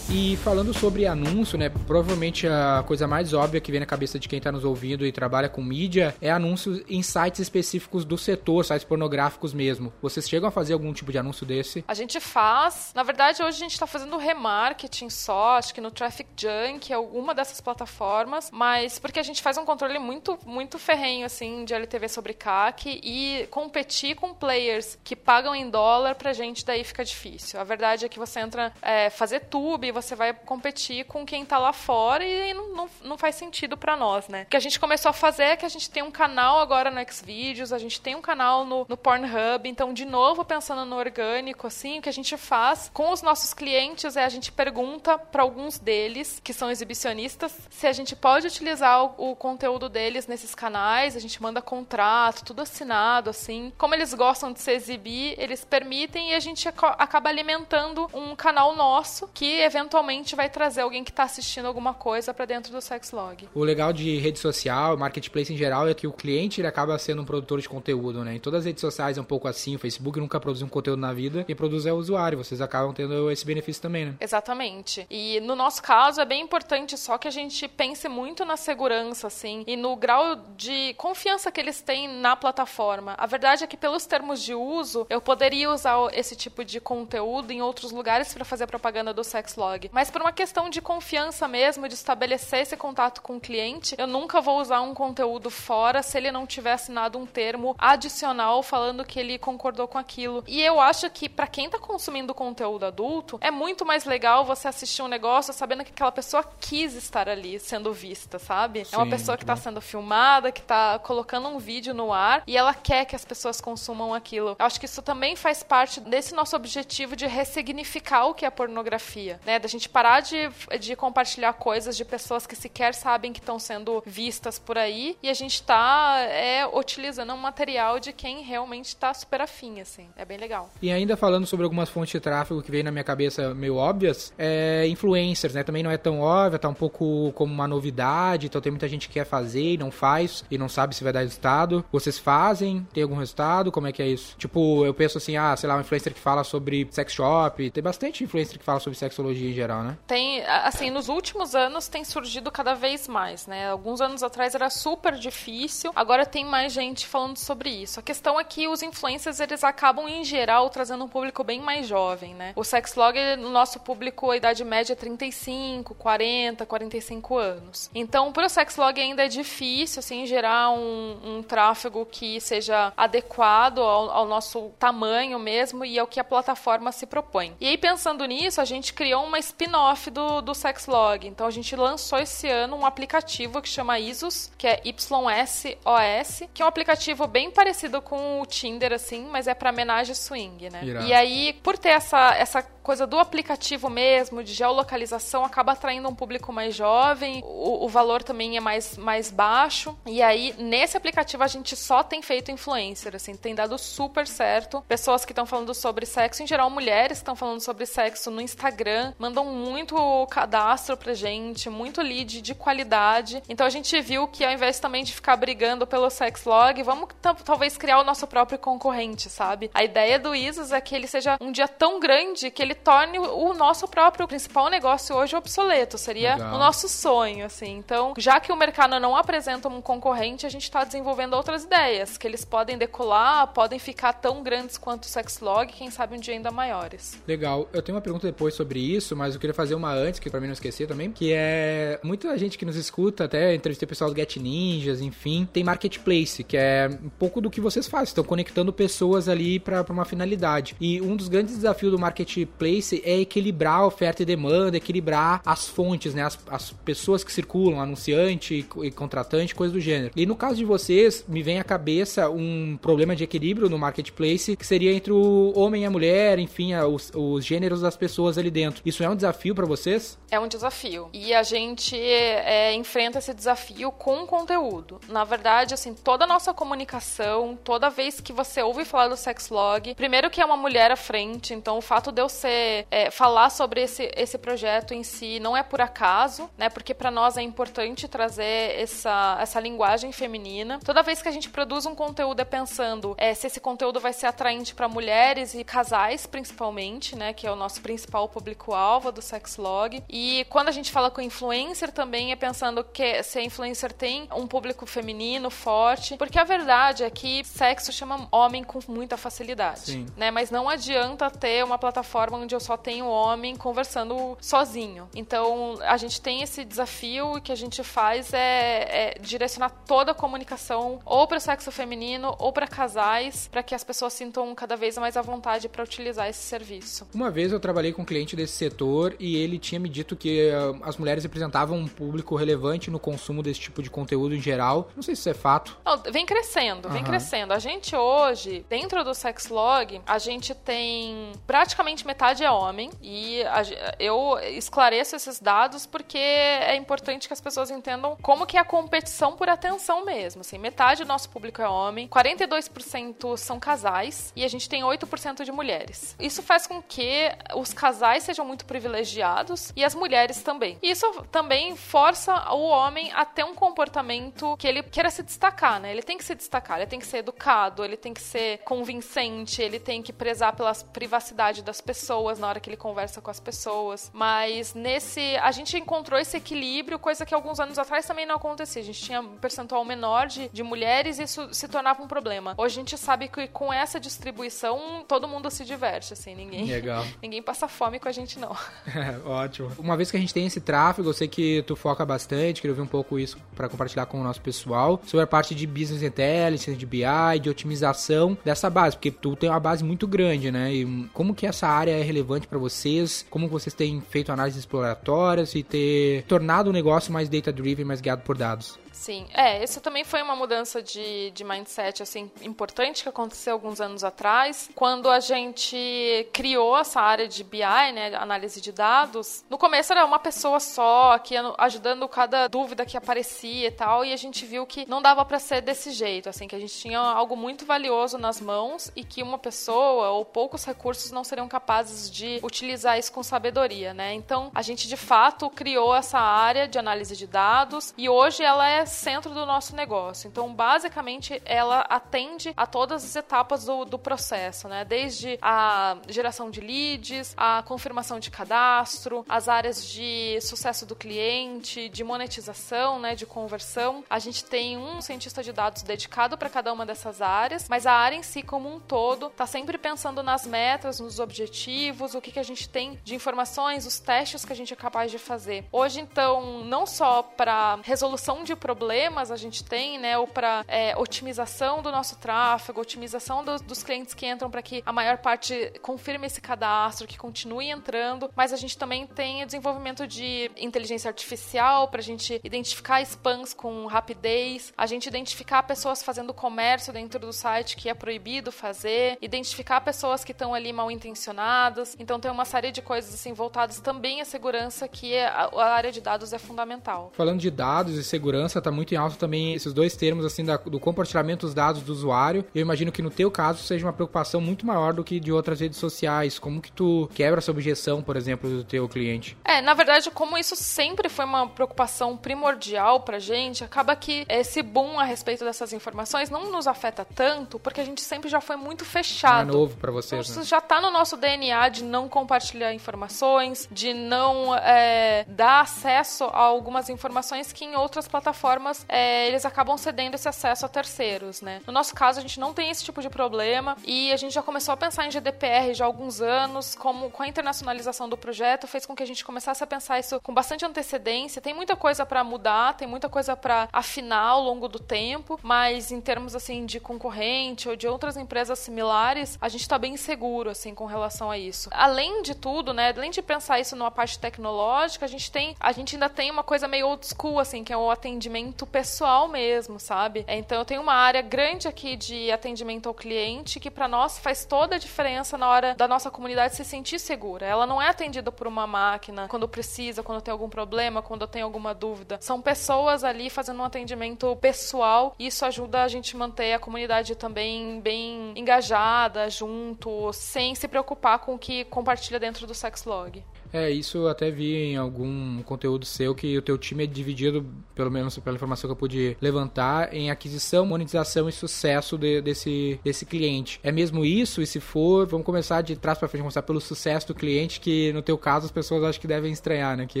E falando sobre anúncio, né? Provavelmente a coisa mais óbvia que vem na cabeça de quem está nos ouvindo e trabalha com mídia é anúncios em sites específicos do setor, sites pornográficos mesmo. Vocês chegam a fazer algum tipo de anúncio desse? A gente faz. Na verdade, hoje a gente está fazendo remarketing só, acho que no Traffic Junk, alguma dessas plataformas, mas porque a gente faz um controle muito, muito ferrenho, assim, de LTV sobre CAC e competir com players que pagam em dólar pra gente daí fica difícil. A verdade é que você entra, é, fazer tube, você vai competir com quem tá lá fora e não, não, não faz sentido para nós, né? O que a gente começou a fazer é que a gente tem um canal agora no Xvideos, a gente tem um canal no, no Pornhub, então, de novo, pensando no orgânico, assim, o que a gente faz com os nossos clientes é a gente pergunta para alguns deles, que são exibicionistas, se a gente pode utilizar o, o conteúdo deles nesses canais, a gente manda contrato, tudo assinado, assim. Como eles gostam de se exibir, eles permitem e a gente acaba alimentando um canal nosso que, eventualmente, eventualmente vai trazer alguém que está assistindo alguma coisa para dentro do Sexlog. O legal de rede social, marketplace em geral, é que o cliente ele acaba sendo um produtor de conteúdo, né? Em todas as redes sociais é um pouco assim, o Facebook nunca produziu um conteúdo na vida, quem produz é o usuário, vocês acabam tendo esse benefício também, né? Exatamente. E no nosso caso é bem importante só que a gente pense muito na segurança, assim, e no grau de confiança que eles têm na plataforma. A verdade é que pelos termos de uso, eu poderia usar esse tipo de conteúdo em outros lugares para fazer propaganda do Sexlog. Mas por uma questão de confiança mesmo, de estabelecer esse contato com o cliente, eu nunca vou usar um conteúdo fora se ele não tiver assinado um termo adicional falando que ele concordou com aquilo. E eu acho que para quem tá consumindo conteúdo adulto, é muito mais legal você assistir um negócio sabendo que aquela pessoa quis estar ali sendo vista, sabe? Sim, é uma pessoa que tá sendo filmada, que tá colocando um vídeo no ar e ela quer que as pessoas consumam aquilo. Eu acho que isso também faz parte desse nosso objetivo de ressignificar o que é pornografia, né? Da gente parar de, de compartilhar coisas de pessoas que sequer sabem que estão sendo vistas por aí e a gente tá é, utilizando um material de quem realmente tá super afim, assim. É bem legal. E ainda falando sobre algumas fontes de tráfego que veio na minha cabeça meio óbvias, é influencers, né? Também não é tão óbvia, tá um pouco como uma novidade, então tem muita gente que quer fazer e não faz e não sabe se vai dar resultado. Vocês fazem? Tem algum resultado? Como é que é isso? Tipo, eu penso assim, ah, sei lá, um influencer que fala sobre sex shop, tem bastante influencer que fala sobre sexologia geral, né? Tem, assim, nos últimos anos tem surgido cada vez mais, né? Alguns anos atrás era super difícil, agora tem mais gente falando sobre isso. A questão é que os influencers, eles acabam, em geral, trazendo um público bem mais jovem, né? O sexlog, no nosso público, a idade média é 35, 40, 45 anos. Então, para o sexlog ainda é difícil, assim, gerar um, um tráfego que seja adequado ao, ao nosso tamanho mesmo e ao que a plataforma se propõe. E aí, pensando nisso, a gente criou uma spin-off do, do Sexlog. Então, a gente lançou esse ano um aplicativo que chama ISOS, que é YSOS, que é um aplicativo bem parecido com o Tinder, assim, mas é para homenagem swing, né? E aí, por ter essa, essa coisa do aplicativo mesmo, de geolocalização, acaba atraindo um público mais jovem, o, o, valor também é mais, mais baixo. E aí, nesse aplicativo, a gente só tem feito influencer, assim, tem dado super certo. Pessoas que estão falando sobre sexo, em geral, mulheres estão falando sobre sexo no Instagram, mandam muito cadastro pra gente, muito lead de qualidade. Então a gente viu que ao invés também de ficar brigando pelo sexlog, vamos talvez criar o nosso próprio concorrente, sabe? A ideia do ISOS é que ele seja um dia tão grande que ele ele torne o nosso próprio principal negócio hoje obsoleto. Seria Legal. o nosso sonho, assim. Então, já que o mercado não apresenta um concorrente, a gente está desenvolvendo outras ideias, que eles podem decolar, podem ficar tão grandes quanto o Sexlog, quem sabe um dia ainda maiores. Legal. Eu tenho uma pergunta depois sobre isso, mas eu queria fazer uma antes, que para mim não esquecer também, que é muita gente que nos escuta, até entrevistei pessoal do Get Ninjas, enfim, tem marketplace, que é um pouco do que vocês fazem, estão conectando pessoas ali para uma finalidade. E um dos grandes desafios do marketplace é equilibrar oferta e demanda, equilibrar as fontes, né? As, as pessoas que circulam, anunciante e contratante, coisa do gênero. E no caso de vocês, me vem à cabeça um problema de equilíbrio no marketplace que seria entre o homem e a mulher, enfim, os, os gêneros das pessoas ali dentro. Isso é um desafio para vocês? É um desafio. E a gente é, enfrenta esse desafio com conteúdo. Na verdade, assim, toda a nossa comunicação, toda vez que você ouve falar do sexlog, primeiro que é uma mulher à frente, então o fato de eu ser é, falar sobre esse, esse projeto em si não é por acaso, né? Porque para nós é importante trazer essa, essa linguagem feminina. Toda vez que a gente produz um conteúdo é pensando é, se esse conteúdo vai ser atraente para mulheres e casais, principalmente, né? Que é o nosso principal público-alvo do Sexlog. E quando a gente fala com influencer também é pensando que se a influencer tem um público feminino forte, porque a verdade é que sexo chama homem com muita facilidade, Sim. né? Mas não adianta ter uma plataforma onde eu só tenho homem conversando sozinho. Então, a gente tem esse desafio e que a gente faz é, é direcionar toda a comunicação ou para o sexo feminino ou para casais, para que as pessoas sintam cada vez mais à vontade para utilizar esse serviço. Uma vez eu trabalhei com um cliente desse setor e ele tinha me dito que uh, as mulheres representavam um público relevante no consumo desse tipo de conteúdo em geral. Não sei se isso é fato. Não, vem crescendo, vem uhum. crescendo. A gente hoje, dentro do Sexlog, a gente tem praticamente metade metade é homem e a, eu esclareço esses dados porque é importante que as pessoas entendam como que é a competição por atenção mesmo. Assim, metade do nosso público é homem, 42% são casais e a gente tem 8% de mulheres. Isso faz com que os casais sejam muito privilegiados e as mulheres também. E isso também força o homem a ter um comportamento que ele queira se destacar, né? Ele tem que se destacar, ele tem que ser educado, ele tem que ser convincente, ele tem que prezar pela privacidade das pessoas na hora que ele conversa com as pessoas. Mas nesse. A gente encontrou esse equilíbrio, coisa que alguns anos atrás também não acontecia. A gente tinha um percentual menor de, de mulheres e isso se tornava um problema. Hoje a gente sabe que com essa distribuição todo mundo se diverte, assim, ninguém. Legal. ninguém passa fome com a gente, não. Ótimo. Uma vez que a gente tem esse tráfego, eu sei que tu foca bastante, queria ouvir um pouco isso para compartilhar com o nosso pessoal, sobre a parte de business intelligence, de BI, de otimização dessa base, porque tu tem uma base muito grande, né? E como que essa área é relevante para vocês? Como vocês têm feito análises exploratórias e ter tornado o negócio mais data-driven, mais guiado por dados? Sim, é, isso também foi uma mudança de, de mindset, assim, importante que aconteceu alguns anos atrás, quando a gente criou essa área de BI, né, análise de dados. No começo era uma pessoa só, que ajudando cada dúvida que aparecia e tal, e a gente viu que não dava para ser desse jeito, assim, que a gente tinha algo muito valioso nas mãos e que uma pessoa ou poucos recursos não seriam capazes de utilizar isso com sabedoria, né? Então, a gente de fato criou essa área de análise de dados e hoje ela é centro do nosso negócio. Então, basicamente, ela atende a todas as etapas do, do processo, né? Desde a geração de leads, a confirmação de cadastro, as áreas de sucesso do cliente, de monetização, né? De conversão. A gente tem um cientista de dados dedicado para cada uma dessas áreas, mas a área em si, como um todo, está sempre pensando nas metas, nos objetivos, o que, que a gente tem de informações, os testes que a gente é capaz de fazer. Hoje, então, não só para resolução de problemas, problemas a gente tem, né, ou para é, otimização do nosso tráfego, otimização do, dos clientes que entram para que a maior parte confirme esse cadastro, que continue entrando, mas a gente também tem desenvolvimento de inteligência artificial para a gente identificar spams com rapidez, a gente identificar pessoas fazendo comércio dentro do site que é proibido fazer, identificar pessoas que estão ali mal intencionadas. Então tem uma série de coisas assim voltadas também à segurança que é, a, a área de dados é fundamental. Falando de dados e segurança, tá muito em alta também esses dois termos, assim, da, do compartilhamento dos dados do usuário. Eu imagino que no teu caso seja uma preocupação muito maior do que de outras redes sociais. Como que tu quebra essa objeção, por exemplo, do teu cliente? É, na verdade, como isso sempre foi uma preocupação primordial pra gente, acaba que esse boom a respeito dessas informações não nos afeta tanto, porque a gente sempre já foi muito fechado. Não é novo para vocês, então, né? já tá no nosso DNA de não compartilhar informações, de não é, dar acesso a algumas informações que em outras plataformas é, eles acabam cedendo esse acesso a terceiros, né? No nosso caso, a gente não tem esse tipo de problema e a gente já começou a pensar em GDPR já há alguns anos, como com a internacionalização do projeto, fez com que a gente começasse a pensar isso com bastante antecedência. Tem muita coisa para mudar, tem muita coisa para afinar ao longo do tempo, mas em termos assim de concorrente ou de outras empresas similares, a gente está bem seguro assim com relação a isso. Além de tudo, né, além de pensar isso numa parte tecnológica, a gente tem, a gente ainda tem uma coisa meio old school assim, que é o atendimento atendimento pessoal mesmo, sabe? Então eu tenho uma área grande aqui de atendimento ao cliente que para nós faz toda a diferença na hora da nossa comunidade se sentir segura. Ela não é atendida por uma máquina quando precisa, quando tem algum problema, quando tem alguma dúvida. São pessoas ali fazendo um atendimento pessoal e isso ajuda a gente manter a comunidade também bem engajada, junto, sem se preocupar com o que compartilha dentro do Sexlog. É, isso eu até vi em algum conteúdo seu que o teu time é dividido, pelo menos pela informação que eu pude levantar, em aquisição, monetização e sucesso de, desse, desse cliente. É mesmo isso? E se for, vamos começar de trás para frente, começar pelo sucesso do cliente, que no teu caso as pessoas acho que devem estranhar, né? Que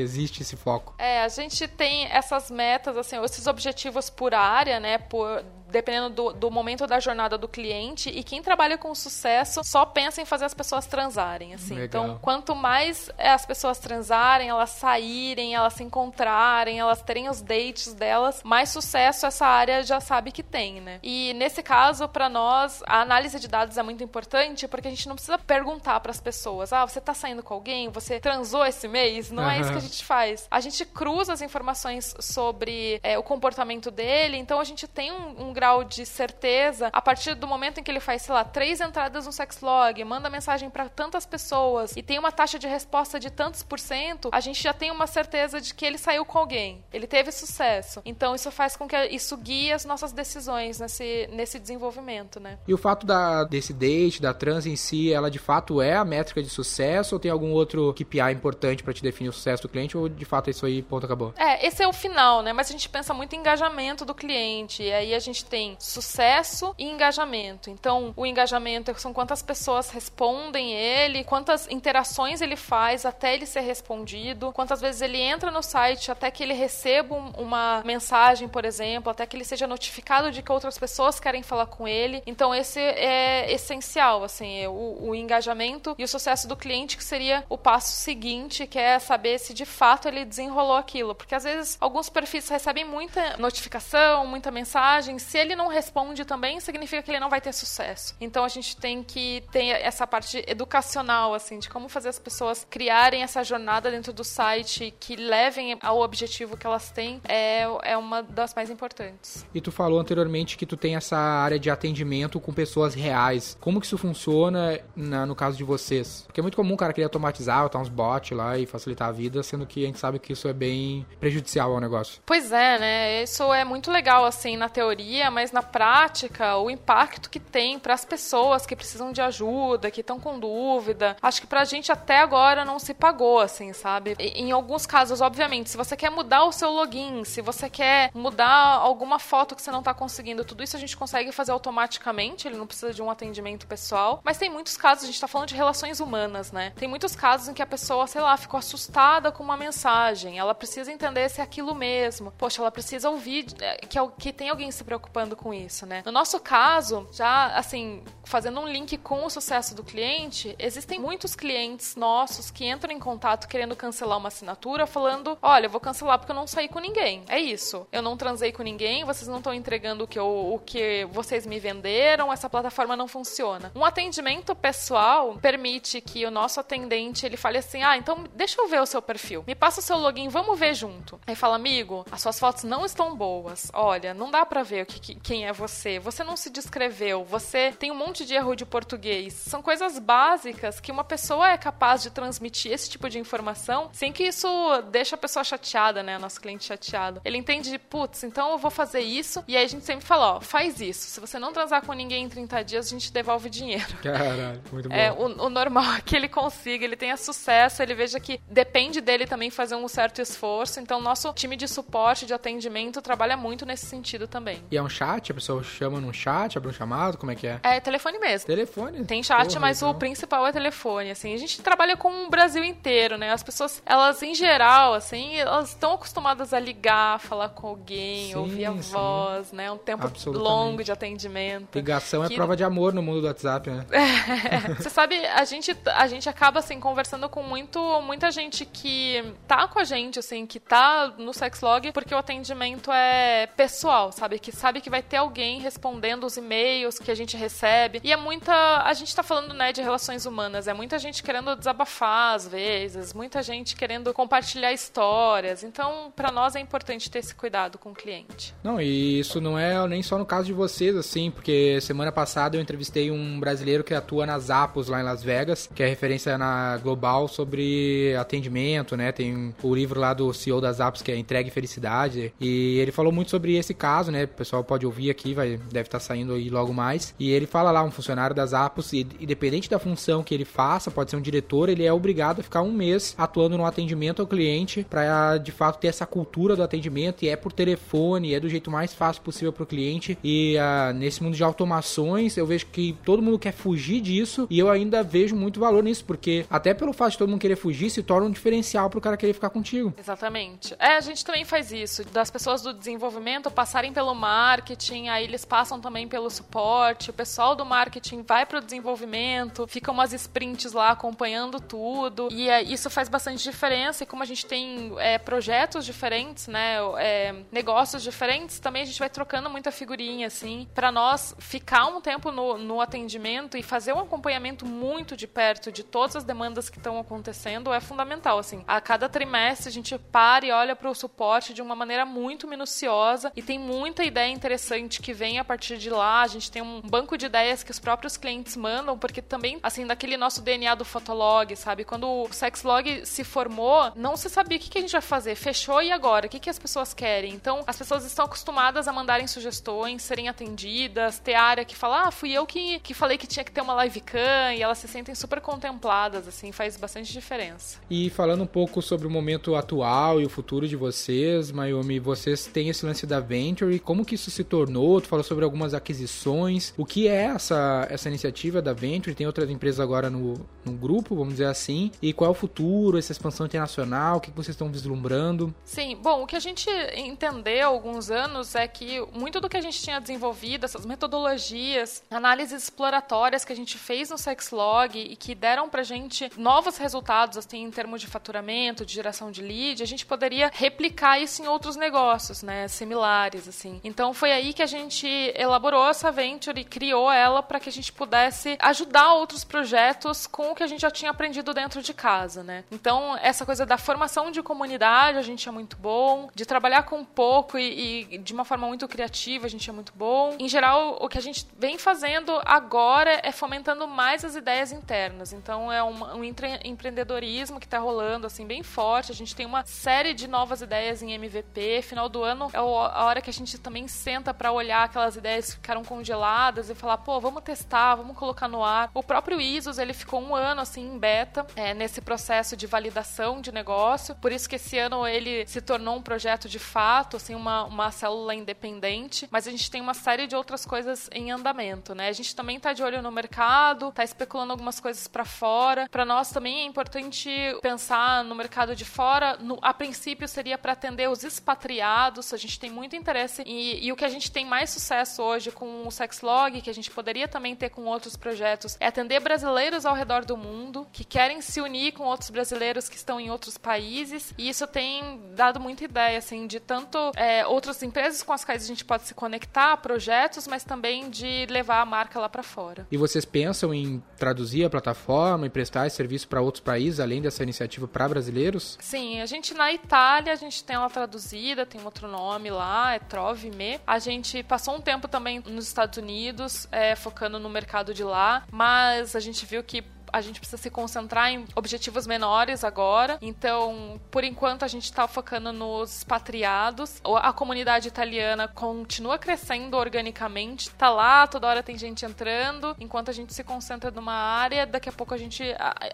existe esse foco. É, a gente tem essas metas, assim, esses objetivos por área, né? Por dependendo do, do, momento da jornada do cliente. E quem trabalha com sucesso só pensa em fazer as pessoas transarem, assim. Legal. Então, quanto mais as pessoas transarem, elas saírem, elas se encontrarem, elas terem os dates delas, mais sucesso essa área já sabe que tem, né? E nesse caso, para nós, a análise de dados é muito importante porque a gente não precisa perguntar para as pessoas: "Ah, você tá saindo com alguém? Você transou esse mês?" Não uhum. é isso que a gente faz. A gente cruza as informações sobre é, o comportamento dele, então a gente tem um, um grau de certeza a partir do momento em que ele faz, sei lá, três entradas no sexlog, manda mensagem para tantas pessoas e tem uma taxa de resposta de tantos por cento, a gente já tem uma certeza de que ele saiu com alguém, ele teve sucesso. Então isso faz com que isso guie as nossas decisões nesse, nesse desenvolvimento, né? E o fato da, desse date, da trans em si, ela de fato é a métrica de sucesso ou tem algum outro KPI importante para te definir o sucesso do cliente ou de fato é isso aí, ponto, acabou? É, esse é o final, né? Mas a gente pensa muito em engajamento do cliente. E aí a gente tem sucesso e engajamento. Então, o engajamento são quantas pessoas respondem ele, quantas interações ele faz até ele ser respondido, quantas vezes ele entra no site até que ele receba uma mensagem, por exemplo, até que ele seja notificado de que outras pessoas querem falar com ele. Então, esse é essencial, assim, é o, o engajamento e o sucesso do cliente, que seria o passo seguinte, que é saber se de fato ele desenrolou aquilo. Porque às vezes alguns perfis recebem muita notificação, muita mensagem. Se ele não responde também, significa que ele não vai ter sucesso. Então a gente tem que ter essa parte educacional, assim, de como fazer as pessoas criarem essa jornada dentro do site que levem ao objetivo que elas têm, é, é uma das mais importantes. E tu falou anteriormente que tu tem essa área de atendimento com pessoas reais. Como que isso funciona na, no caso de vocês? Porque é muito comum o cara querer automatizar, botar uns bots lá e facilitar a vida, sendo que a gente sabe que isso é bem prejudicial ao negócio. Pois é, né? Isso é muito legal, assim, na teoria, mas na prática, o impacto que tem para as pessoas que precisam de ajuda, que estão com dúvida, acho que pra gente até agora não se pagou, assim, sabe? E, em alguns casos, obviamente, se você quer mudar o seu login, se você quer mudar alguma foto que você não tá conseguindo, tudo isso a gente consegue fazer automaticamente, ele não precisa de um atendimento pessoal. Mas tem muitos casos, a gente tá falando de relações humanas, né? Tem muitos casos em que a pessoa, sei lá, ficou assustada com uma mensagem, ela precisa entender se é aquilo mesmo. Poxa, ela precisa ouvir é, que, que tem alguém se preocupando com isso, né? No nosso caso, já assim, fazendo um link com o sucesso do cliente, existem muitos clientes nossos que entram em contato querendo cancelar uma assinatura, falando: olha, eu vou cancelar porque eu não saí com ninguém. É isso. Eu não transei com ninguém, vocês não estão entregando o que, eu, o que vocês me venderam, essa plataforma não funciona. Um atendimento pessoal permite que o nosso atendente ele fale assim: ah, então deixa eu ver o seu perfil. Me passa o seu login, vamos ver junto. Aí fala, amigo, as suas fotos não estão boas. Olha, não dá para ver o que, quem é você. Você não se descreveu. Você tem um monte de erro de português. São coisas básicas que uma pessoa é capaz de transmitir esse tipo de informação sem que isso deixe a pessoa chateada, né? O nosso cliente chateado. Ele entende, putz, então eu vou fazer isso. E aí a gente sempre fala, ó, faz isso. Se você não transar com ninguém em 30 dias, a gente devolve dinheiro. Caralho, muito bom. É, o, o normal é que ele consiga, ele tenha sucesso, ele veja que depende dele também fazer um certo esforço. Então, nosso time de suporte, de atendimento, trabalha muito nesse sentido também. E é um chat? A pessoa chama num chat, abre um chamado? Como é que é? É telefone mesmo. Telefone? Tem chat, Porra, mas então. o principal é telefone, assim. A gente trabalha com o Brasil inteiro, né? As pessoas, elas em geral, assim, elas estão acostumadas a ligar, falar com alguém, Sim, ouvir a sim. voz, né? Um tempo longo de atendimento. Ligação é Que- prova de amor no mundo do WhatsApp, né? Você sabe, a gente, a gente acaba, assim, conversando com muito, muita gente que tá com a gente, assim, que tá no Sexlog, porque o atendimento é pessoal, sabe? Que sabe que vai ter alguém respondendo os e-mails que a gente recebe. E é muita. A gente tá falando, né, de relações humanas. É muita gente querendo desabafar, às vezes, muita gente querendo compartilhar histórias. Então, pra nós é importante ter esse cuidado com o cliente. Não, e isso não é nem só no caso de vocês, assim, porque semana passada eu entrevistei um brasileiro que atua na Zappos lá em Las Vegas, que é referência na global sobre atendimento, né? Tem o livro lá do CEO da Zappos que é Entregue Felicidade, e ele falou muito sobre esse caso, né? O pessoal pode ouvir aqui, vai deve estar saindo aí logo mais. E ele fala lá um funcionário da Zappos, e independente da função que ele faça, pode ser um diretor, ele é obrigado ficar um mês atuando no atendimento ao cliente para de fato ter essa cultura do atendimento e é por telefone, é do jeito mais fácil possível para o cliente. E ah, nesse mundo de automações, eu vejo que todo mundo quer fugir disso e eu ainda vejo muito valor nisso, porque até pelo fato de todo mundo querer fugir, se torna um diferencial pro cara querer ficar contigo. Exatamente. É, a gente também faz isso, das pessoas do desenvolvimento passarem pelo marketing, aí eles passam também pelo suporte, o pessoal do marketing vai pro desenvolvimento, ficam umas sprints lá acompanhando tudo, e é, isso faz bastante diferença, e como a gente tem é, projetos diferentes, né, é, negócios diferentes, também a gente vai trocando muita figurinha, assim, para nós ficar um tempo no, no atendimento e fazer um acompanhamento muito de perto de todas as demandas que estão acontecendo é fundamental, assim. A cada trimestre a gente para e olha para o suporte de uma maneira muito minuciosa e tem muita ideia interessante que vem a partir de lá. A gente tem um banco de ideias que os próprios clientes mandam, porque também, assim, daquele nosso DNA do Fotolog, sabe? Quando o Sexlog se formou, não se sabia o que, que a gente vai fazer. Fechou e agora? O que, que as pessoas querem? Então, as pessoas estão acostumadas a mandarem sugestões, serem atendidas, ter área que fala, ah, fui eu que, que falei que tinha que ter uma live cam, e elas se sentem super contempladas, assim, faz bastante diferença. E falando um pouco sobre o momento atual e o futuro de vocês, Mayumi, vocês têm esse lance da Venture, como que isso se tornou? Tu falou sobre algumas aquisições, o que é essa, essa iniciativa da Venture? Tem outras empresas agora no, no grupo, vamos dizer assim, e qual é o futuro, essa expansão internacional, o que vocês estão vislumbrando? Sim, bom, o que a gente entendeu há alguns anos é que muito do que a gente tinha desenvolvido, essas metodologias, análises exploratórias que a gente fez no Sexlog e que deram pra gente novos resultados, assim, em termos de faturamento, de geração de lead, a gente poderia replicar isso em outros negócios, né, similares, assim. Então foi aí que a gente elaborou essa venture e criou ela para que a gente pudesse ajudar outros projetos com o que a gente já tinha aprendido dentro de casa, né. Então essa coisa da formação de comunidade a gente é muito bom, de trabalhar com pouco e, e de uma forma muito criativa a gente é muito bom. Em geral, o que a gente vem fazendo agora é fomentando mais as ideias internas. Então é um, um empreendedorismo que está rolando assim bem forte. A gente tem uma série de novas ideias em MVP. Final do ano é a hora que a gente também senta para olhar aquelas ideias que ficaram congeladas e falar, pô, vamos testar, vamos colocar no ar. O próprio ISOs ele ficou um ano assim em beta é, nesse processo de validação de negócio. Por isso que esse ano ele se tornou um projeto de fato, assim uma, uma célula independente. Mas a gente tem uma série de outras coisas em andamento, né? A gente também está de olho no mercado, está especulando algumas coisas para fora. Para nós também é importante pensar no mercado de fora. No, a princípio seria para atender os expatriados. A gente tem muito interesse e, e o que a gente tem mais sucesso hoje com o Sexlog, que a gente poderia também ter com outros projetos, é atender brasileiros ao redor do mundo que querem se unir com outros brasileiros que estão em outros países. E isso tem dado muita ideia, assim, de tanto é, outras empresas com as quais a gente pode se conectar, projetos, mas também de levar a marca lá para fora. E vocês pensam em traduzir a plataforma e prestar esse serviço para outros países, além dessa iniciativa para brasileiros? Sim, a gente na Itália, a gente tem ela traduzida, tem outro nome lá, é Trovime. A gente passou um tempo também nos Estados Unidos, é, focando no mercado de lá, mas a gente viu que a gente precisa se concentrar em objetivos menores agora. Então, por enquanto, a gente está focando nos expatriados. A comunidade italiana continua crescendo organicamente, tá lá, toda hora tem gente entrando. Enquanto a gente se concentra numa área, daqui a pouco a gente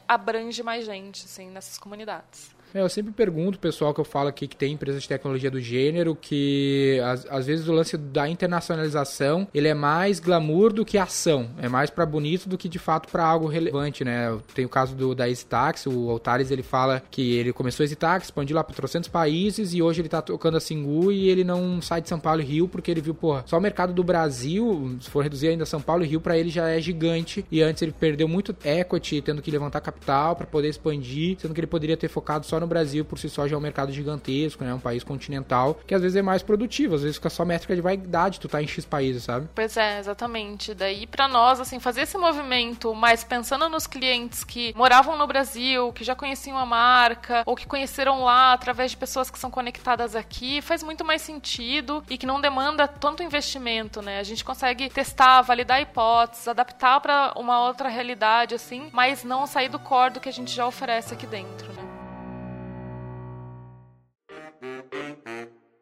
abrange mais gente, assim, nessas comunidades. É, eu sempre pergunto pessoal que eu falo aqui que tem empresas de tecnologia do gênero que às, às vezes o lance da internacionalização ele é mais glamour do que ação, é mais para bonito do que de fato para algo relevante, né? Tem o caso do da EasyTax, o Altares ele fala que ele começou a EasyTax, expandiu lá para 300 países e hoje ele tá tocando a Singu e ele não sai de São Paulo e Rio porque ele viu, porra, só o mercado do Brasil, se for reduzir ainda São Paulo e Rio para ele já é gigante e antes ele perdeu muito equity tendo que levantar capital para poder expandir, sendo que ele poderia ter focado só no Brasil por si só já é um mercado gigantesco, né? Um país continental, que às vezes é mais produtivo, às vezes fica só métrica de vaidade, tu tá em X países, sabe? Pois é, exatamente. Daí para nós, assim, fazer esse movimento, mas pensando nos clientes que moravam no Brasil, que já conheciam a marca, ou que conheceram lá através de pessoas que são conectadas aqui, faz muito mais sentido e que não demanda tanto investimento, né? A gente consegue testar, validar hipóteses, adaptar para uma outra realidade, assim, mas não sair do core do que a gente já oferece aqui dentro, né?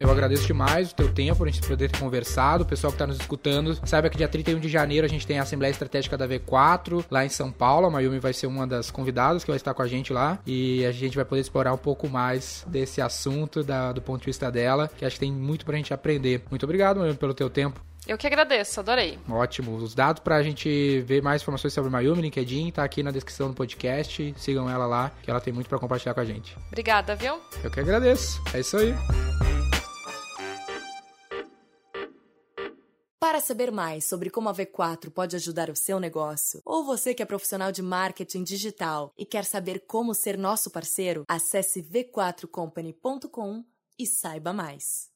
Eu agradeço demais o teu tempo, a gente poder ter conversado. O pessoal que está nos escutando, saiba que dia 31 de janeiro a gente tem a Assembleia Estratégica da V4 lá em São Paulo. A Mayumi vai ser uma das convidadas que vai estar com a gente lá. E a gente vai poder explorar um pouco mais desse assunto da, do ponto de vista dela, que acho que tem muito pra gente aprender. Muito obrigado, Mayumi, pelo teu tempo. Eu que agradeço, adorei. Ótimo. Os dados para a gente ver mais informações sobre Mayumi, LinkedIn, tá aqui na descrição do podcast. Sigam ela lá, que ela tem muito para compartilhar com a gente. Obrigada, viu? Eu que agradeço. É isso aí. Para saber mais sobre como a V4 pode ajudar o seu negócio, ou você que é profissional de marketing digital e quer saber como ser nosso parceiro, acesse v4company.com e saiba mais.